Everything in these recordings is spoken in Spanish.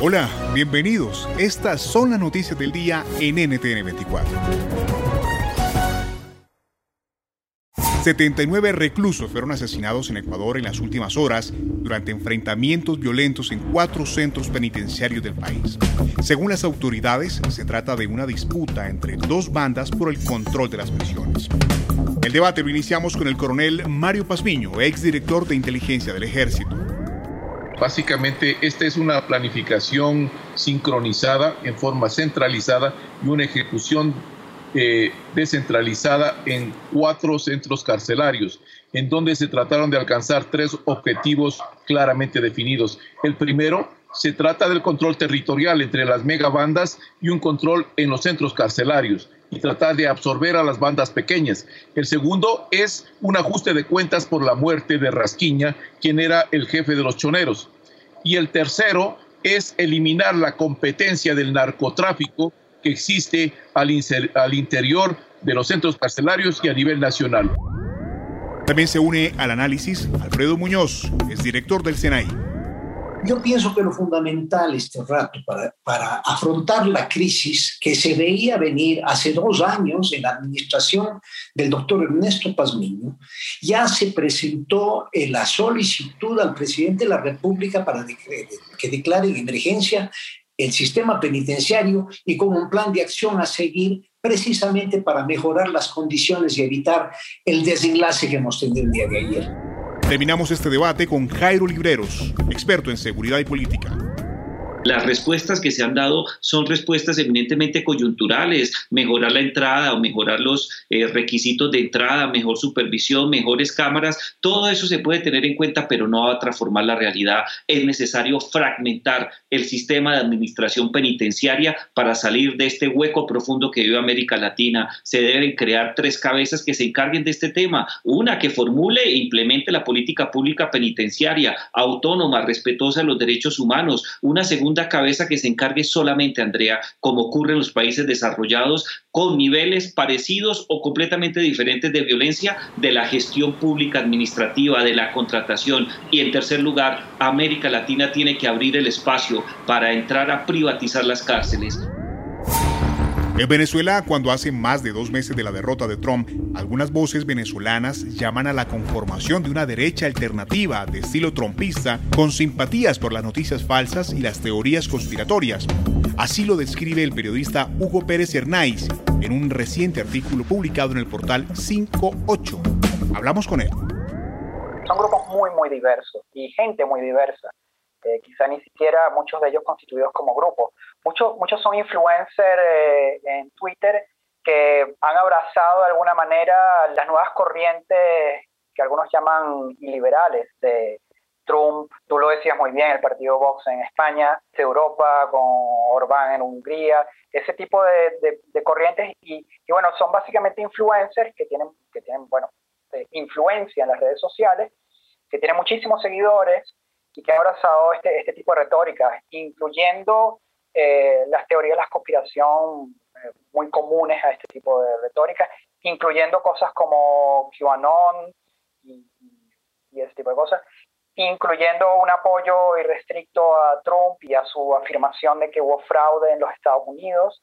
Hola, bienvenidos. Estas son las noticias del día en NTN 24. 79 reclusos fueron asesinados en Ecuador en las últimas horas durante enfrentamientos violentos en cuatro centros penitenciarios del país. Según las autoridades, se trata de una disputa entre dos bandas por el control de las prisiones. El debate lo iniciamos con el coronel Mario Pazmiño, exdirector de inteligencia del ejército. Básicamente, esta es una planificación sincronizada en forma centralizada y una ejecución eh, descentralizada en cuatro centros carcelarios, en donde se trataron de alcanzar tres objetivos claramente definidos. El primero, se trata del control territorial entre las megabandas y un control en los centros carcelarios y tratar de absorber a las bandas pequeñas. El segundo es un ajuste de cuentas por la muerte de Rasquiña, quien era el jefe de los choneros. Y el tercero es eliminar la competencia del narcotráfico que existe al, interior de los centros carcelarios y a nivel nacional. También se une al análisis Alfredo Muñoz, es director del SENAI. Yo pienso que lo fundamental este rato para, para afrontar la crisis que se veía venir hace dos años en la administración del doctor Ernesto Pazmiño, ya se presentó la solicitud al presidente de la República para que declare en emergencia el sistema penitenciario y como un plan de acción a seguir precisamente para mejorar las condiciones y evitar el desenlace que hemos tenido el día de ayer. Terminamos este debate con Jairo Libreros, experto en seguridad y política. Las respuestas que se han dado son respuestas eminentemente coyunturales, mejorar la entrada o mejorar los eh, requisitos de entrada, mejor supervisión, mejores cámaras, todo eso se puede tener en cuenta, pero no va a transformar la realidad. Es necesario fragmentar el sistema de administración penitenciaria para salir de este hueco profundo que vive América Latina. Se deben crear tres cabezas que se encarguen de este tema. Una que formule e implemente la política pública penitenciaria, autónoma, respetuosa de los derechos humanos. Una segunda cabeza que se encargue solamente, Andrea, como ocurre en los países desarrollados, con niveles parecidos o completamente diferentes de violencia de la gestión pública administrativa, de la contratación. Y en tercer lugar, América Latina tiene que abrir el espacio para entrar a privatizar las cárceles. En Venezuela, cuando hace más de dos meses de la derrota de Trump, algunas voces venezolanas llaman a la conformación de una derecha alternativa de estilo trumpista con simpatías por las noticias falsas y las teorías conspiratorias. Así lo describe el periodista Hugo Pérez Hernáiz en un reciente artículo publicado en el portal 58. Hablamos con él. Son grupos muy, muy diversos y gente muy diversa. Eh, quizá ni siquiera muchos de ellos constituidos como grupos. Muchos, muchos son influencers eh, en Twitter que han abrazado de alguna manera las nuevas corrientes que algunos llaman liberales de Trump, tú lo decías muy bien, el partido Vox en España, de Europa con Orbán en Hungría, ese tipo de, de, corrientes y, y, bueno, son básicamente influencers que tienen, que tienen bueno, eh, influencia en las redes sociales, que tienen muchísimos seguidores y que han abrazado este, este tipo de retórica, incluyendo eh, las teorías de la conspiración eh, muy comunes a este tipo de retórica, incluyendo cosas como QAnon y, y ese tipo de cosas, incluyendo un apoyo irrestricto a Trump y a su afirmación de que hubo fraude en los Estados Unidos,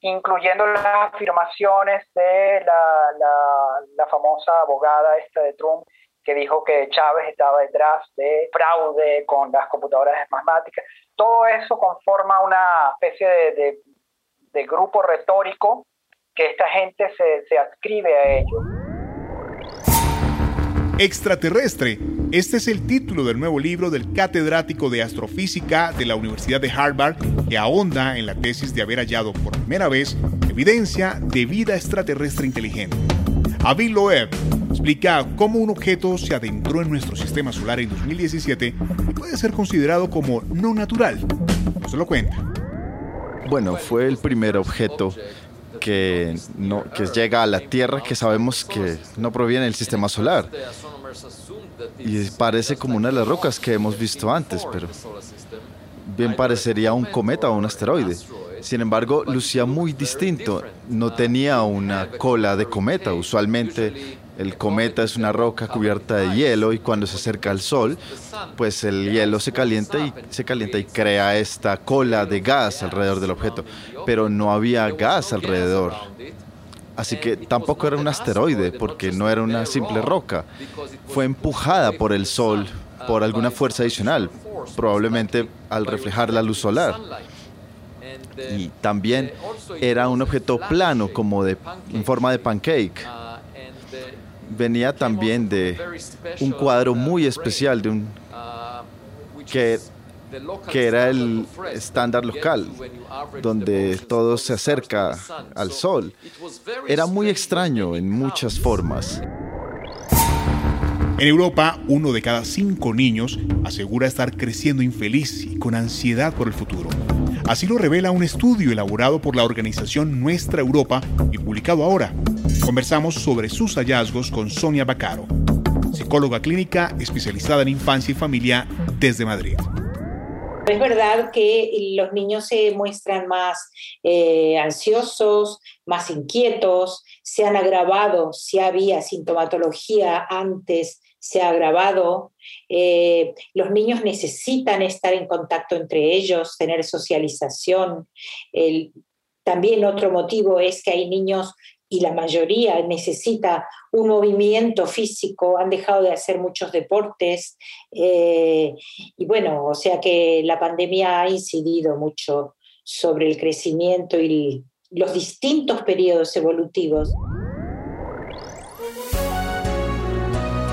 incluyendo las afirmaciones de la, la, la famosa abogada esta de Trump, que dijo que Chávez estaba detrás de fraude con las computadoras esmasmáticas. Todo eso conforma una especie de, de, grupo retórico que esta gente se, se adscribe a ello. Extraterrestre. Este es el título del nuevo libro del catedrático de astrofísica de la Universidad de Harvard que ahonda en la tesis de haber hallado por primera vez evidencia de vida extraterrestre inteligente. Avi Loeb explica cómo un objeto se adentró en nuestro sistema solar en 2017 y puede ser considerado como no natural. se lo cuenta. Bueno, fue el primer objeto que, no, que llega a la Tierra que sabemos que no proviene del sistema solar. Y parece como una de las rocas que hemos visto antes, pero bien parecería un cometa o un asteroide. Sin embargo, lucía muy distinto. No tenía una cola de cometa. Usualmente el cometa es una roca cubierta de hielo y cuando se acerca al sol, pues el hielo se calienta y se calienta y crea esta cola de gas alrededor del objeto, pero no había gas alrededor. Así que tampoco era un asteroide porque no era una simple roca. Fue empujada por el sol por alguna fuerza adicional, probablemente al reflejar la luz solar. Y también era un objeto plano como de en forma de pancake venía también de un cuadro muy especial de un que, que era el estándar local, donde todo se acerca al sol. Era muy extraño en muchas formas. En Europa, uno de cada cinco niños asegura estar creciendo infeliz y con ansiedad por el futuro. Así lo revela un estudio elaborado por la organización Nuestra Europa y publicado ahora. Conversamos sobre sus hallazgos con Sonia Bacaro, psicóloga clínica especializada en infancia y familia desde Madrid. Es verdad que los niños se muestran más eh, ansiosos, más inquietos, se han agravado, si había sintomatología antes, se ha agravado, eh, los niños necesitan estar en contacto entre ellos, tener socialización. también otro motivo es que hay niños y la mayoría necesita un movimiento físico, han dejado de hacer muchos deportes eh, y bueno, o sea que la pandemia ha incidido mucho sobre el crecimiento y los distintos periodos evolutivos.